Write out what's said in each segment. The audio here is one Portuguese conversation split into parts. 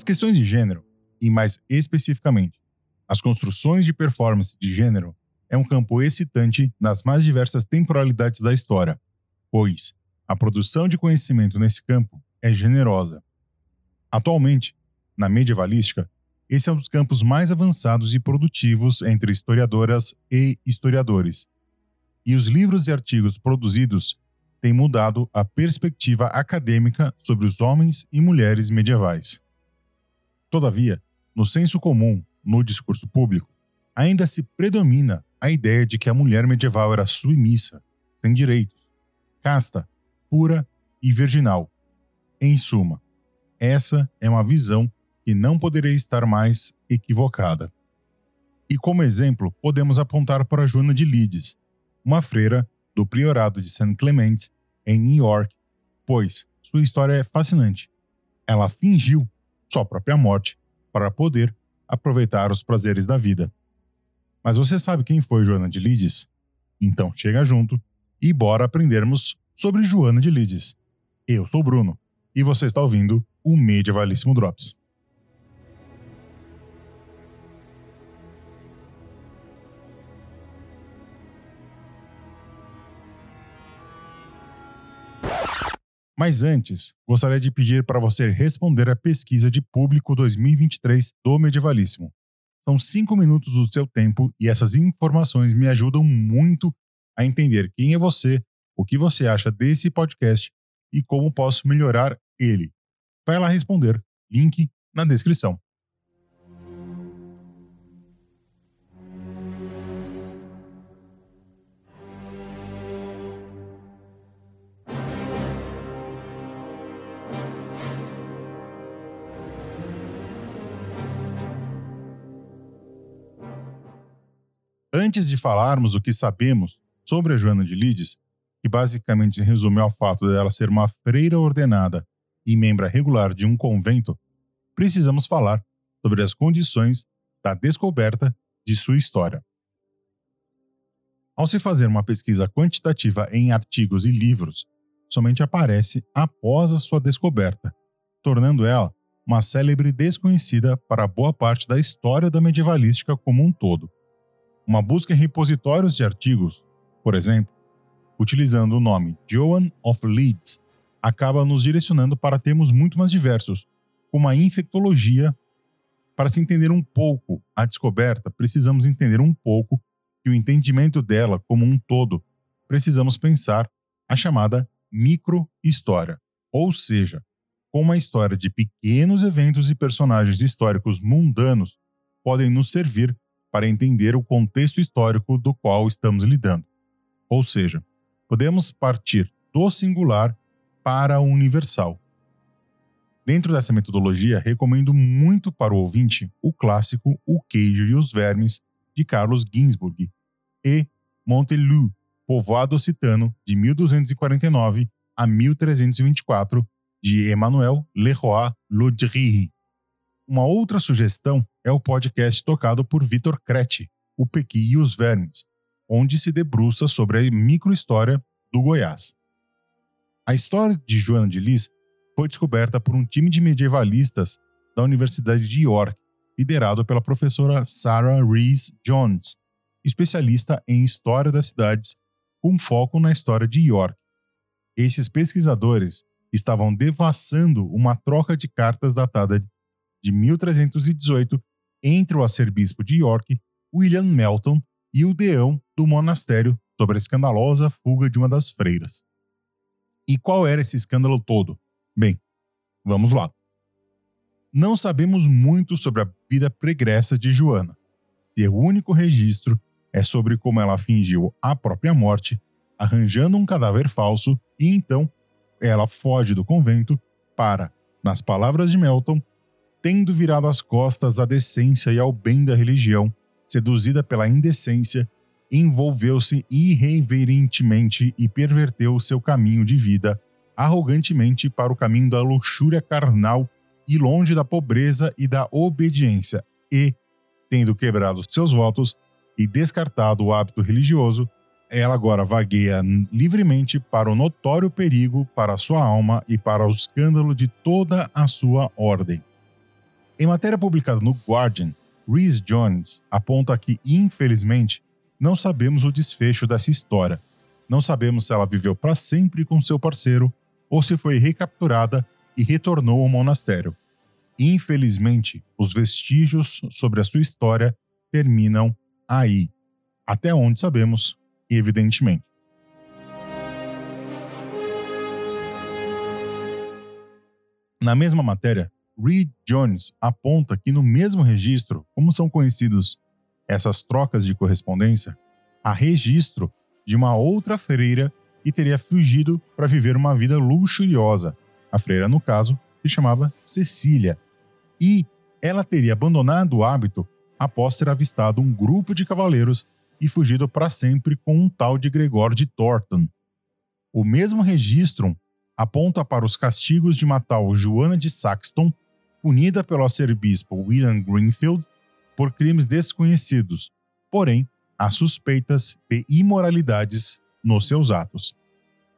As questões de gênero, e mais especificamente, as construções de performance de gênero, é um campo excitante nas mais diversas temporalidades da história, pois a produção de conhecimento nesse campo é generosa. Atualmente, na medievalística, esse é um dos campos mais avançados e produtivos entre historiadoras e historiadores. E os livros e artigos produzidos têm mudado a perspectiva acadêmica sobre os homens e mulheres medievais. Todavia, no senso comum, no discurso público, ainda se predomina a ideia de que a mulher medieval era submissa, sem direitos, casta, pura e virginal. Em suma, essa é uma visão que não poderia estar mais equivocada. E como exemplo, podemos apontar para Joana de Lides, uma freira do priorado de Saint Clement, em New York, pois sua história é fascinante. Ela fingiu sua própria morte para poder aproveitar os prazeres da vida. Mas você sabe quem foi Joana de Lides? Então chega junto e bora aprendermos sobre Joana de Lides. Eu sou Bruno e você está ouvindo o Medievalíssimo Drops. Mas antes, gostaria de pedir para você responder a pesquisa de público 2023 do Medievalíssimo. São cinco minutos do seu tempo e essas informações me ajudam muito a entender quem é você, o que você acha desse podcast e como posso melhorar ele. Vai lá responder. Link na descrição. Antes de falarmos o que sabemos sobre a Joana de Lides, que basicamente se resume ao fato dela ser uma freira ordenada e membro regular de um convento, precisamos falar sobre as condições da descoberta de sua história. Ao se fazer uma pesquisa quantitativa em artigos e livros, somente aparece após a sua descoberta, tornando ela uma célebre desconhecida para boa parte da história da medievalística como um todo. Uma busca em repositórios de artigos, por exemplo, utilizando o nome Joan of Leeds, acaba nos direcionando para termos muito mais diversos, como a infectologia. Para se entender um pouco a descoberta, precisamos entender um pouco que o entendimento dela como um todo, precisamos pensar a chamada microhistória, ou seja, como a história de pequenos eventos e personagens históricos mundanos podem nos servir para entender o contexto histórico do qual estamos lidando. Ou seja, podemos partir do singular para o universal. Dentro dessa metodologia, recomendo muito para o ouvinte o clássico O Queijo e os Vermes, de Carlos Ginzburg, e Montelu, povoado occitano, de 1249 a 1324, de Emmanuel Leroy Laudry. Uma outra sugestão é o podcast tocado por Vitor Crete, O Pequi e os Vermes, onde se debruça sobre a microhistória do Goiás. A história de Joana de Lis foi descoberta por um time de medievalistas da Universidade de York, liderado pela professora Sarah Rees Jones, especialista em história das cidades, com foco na história de York. Esses pesquisadores estavam devassando uma troca de cartas datada de 1318 entre o arcebispo de York, William Melton, e o deão do monastério sobre a escandalosa fuga de uma das freiras. E qual era esse escândalo todo? Bem, vamos lá. Não sabemos muito sobre a vida pregressa de Joana. Se o único registro é sobre como ela fingiu a própria morte, arranjando um cadáver falso, e então ela foge do convento para, nas palavras de Melton, tendo virado as costas à decência e ao bem da religião, seduzida pela indecência envolveu-se irreverentemente e perverteu seu caminho de vida arrogantemente para o caminho da luxúria carnal e longe da pobreza e da obediência, e, tendo quebrado seus votos e descartado o hábito religioso, ela agora vagueia livremente para o notório perigo para sua alma e para o escândalo de toda a sua ordem. Em matéria publicada no Guardian, Rhys Jones aponta que, infelizmente, não sabemos o desfecho dessa história. Não sabemos se ela viveu para sempre com seu parceiro ou se foi recapturada e retornou ao monastério. Infelizmente, os vestígios sobre a sua história terminam aí, até onde sabemos, evidentemente. Na mesma matéria, Reed Jones aponta que no mesmo registro, como são conhecidos essas trocas de correspondência, há registro de uma outra freira que teria fugido para viver uma vida luxuriosa. A freira, no caso, se chamava Cecília. E ela teria abandonado o hábito após ter avistado um grupo de cavaleiros e fugido para sempre com um tal de Gregor de Thornton. O mesmo registro aponta para os castigos de matar Joana de Saxton, punida pelo arcebispo William Greenfield por crimes desconhecidos, porém há suspeitas de imoralidades nos seus atos.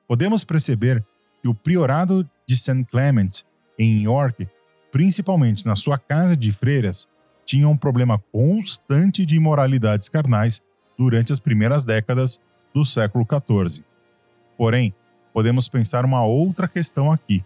Podemos perceber que o priorado de St. Clement, em York, principalmente na sua casa de freiras, tinha um problema constante de imoralidades carnais durante as primeiras décadas do século XIV. Porém, podemos pensar uma outra questão aqui: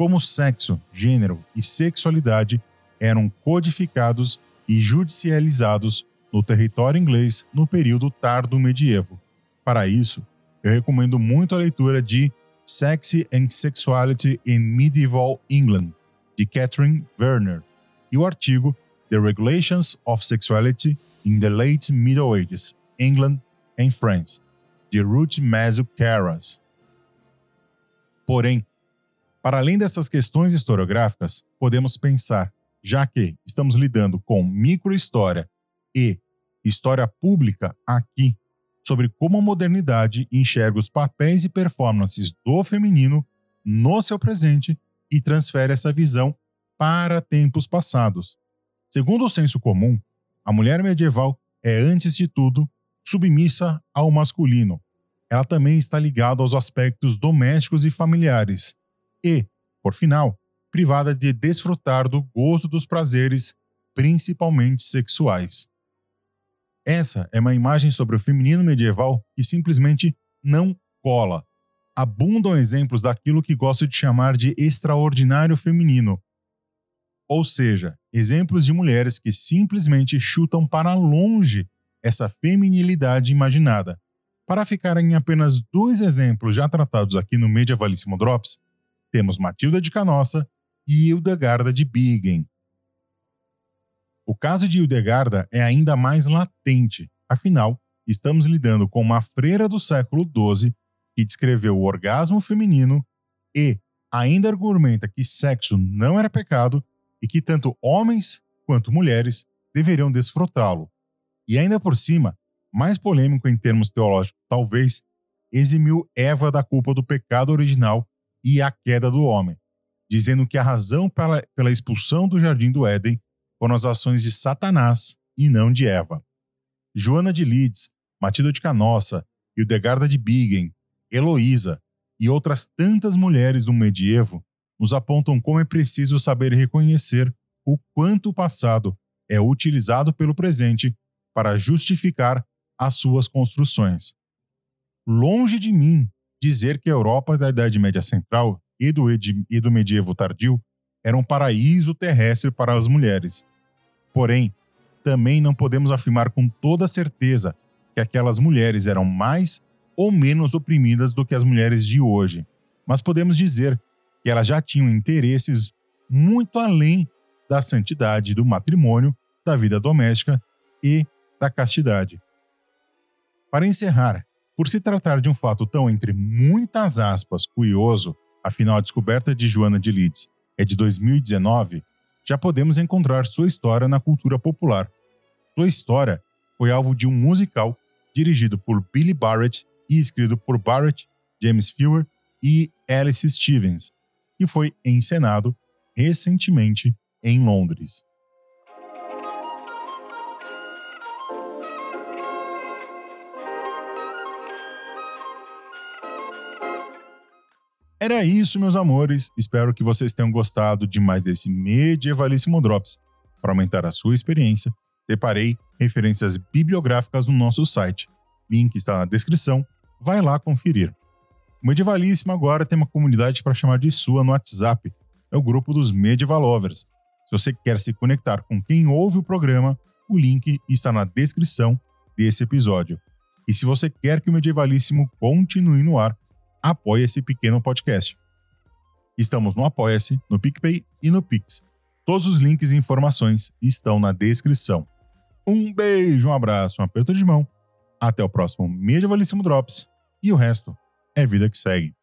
como sexo, gênero e sexualidade eram codificados e judicializados no território inglês no período tardo medievo. Para isso, eu recomendo muito a leitura de Sexy and Sexuality in Medieval England, de Catherine Werner, e o artigo The Regulations of Sexuality in the Late Middle Ages, England and France, de Ruth Mazu Caras. Porém, para além dessas questões historiográficas, podemos pensar, já que estamos lidando com microhistória e história pública aqui, sobre como a modernidade enxerga os papéis e performances do feminino no seu presente e transfere essa visão para tempos passados. Segundo o senso comum, a mulher medieval é, antes de tudo, submissa ao masculino, ela também está ligada aos aspectos domésticos e familiares, e, por final, privada de desfrutar do gozo dos prazeres, principalmente sexuais. Essa é uma imagem sobre o feminino medieval que simplesmente não cola. Abundam exemplos daquilo que gosto de chamar de extraordinário feminino. Ou seja, exemplos de mulheres que simplesmente chutam para longe essa feminilidade imaginada, para ficar em apenas dois exemplos já tratados aqui no Medievalíssimo Drops, temos Matilda de Canossa e Hildegarda de Bingen. O caso de Hildegarda é ainda mais latente, afinal, estamos lidando com uma freira do século XII que descreveu o orgasmo feminino e ainda argumenta que sexo não era pecado e que tanto homens quanto mulheres deveriam desfrutá-lo. E ainda por cima, mais polêmico em termos teológicos, talvez, eximiu Eva da culpa do pecado original e a queda do homem, dizendo que a razão pela, pela expulsão do jardim do Éden foram as ações de Satanás e não de Eva. Joana de Leeds, Matilda de Canossa, Hildegarda de Bingen, Heloísa e outras tantas mulheres do medievo nos apontam como é preciso saber reconhecer o quanto o passado é utilizado pelo presente para justificar as suas construções. Longe de mim dizer que a Europa da Idade Média Central e do, e do medievo tardio era um paraíso terrestre para as mulheres. Porém, também não podemos afirmar com toda certeza que aquelas mulheres eram mais ou menos oprimidas do que as mulheres de hoje, mas podemos dizer que elas já tinham interesses muito além da santidade do matrimônio, da vida doméstica e da castidade. Para encerrar, por se tratar de um fato tão, entre muitas aspas, curioso, afinal a descoberta de Joana de Leeds é de 2019, já podemos encontrar sua história na cultura popular. Sua história foi alvo de um musical dirigido por Billy Barrett e escrito por Barrett, James Fewer e Alice Stevens, e foi encenado recentemente em Londres. Era isso, meus amores. Espero que vocês tenham gostado de mais esse medievalíssimo Drops. Para aumentar a sua experiência, separei referências bibliográficas no nosso site. Link está na descrição. Vai lá conferir. O Medievalíssimo agora tem uma comunidade para chamar de sua no WhatsApp. É o grupo dos Medieval Lovers. Se você quer se conectar com quem ouve o programa, o link está na descrição desse episódio. E se você quer que o Medievalíssimo continue no ar, apoie esse pequeno podcast. Estamos no Apoia-se, no PicPay e no Pix. Todos os links e informações estão na descrição. Um beijo, um abraço, um aperto de mão. Até o próximo Medievalíssimo Drops. E o resto é vida que segue.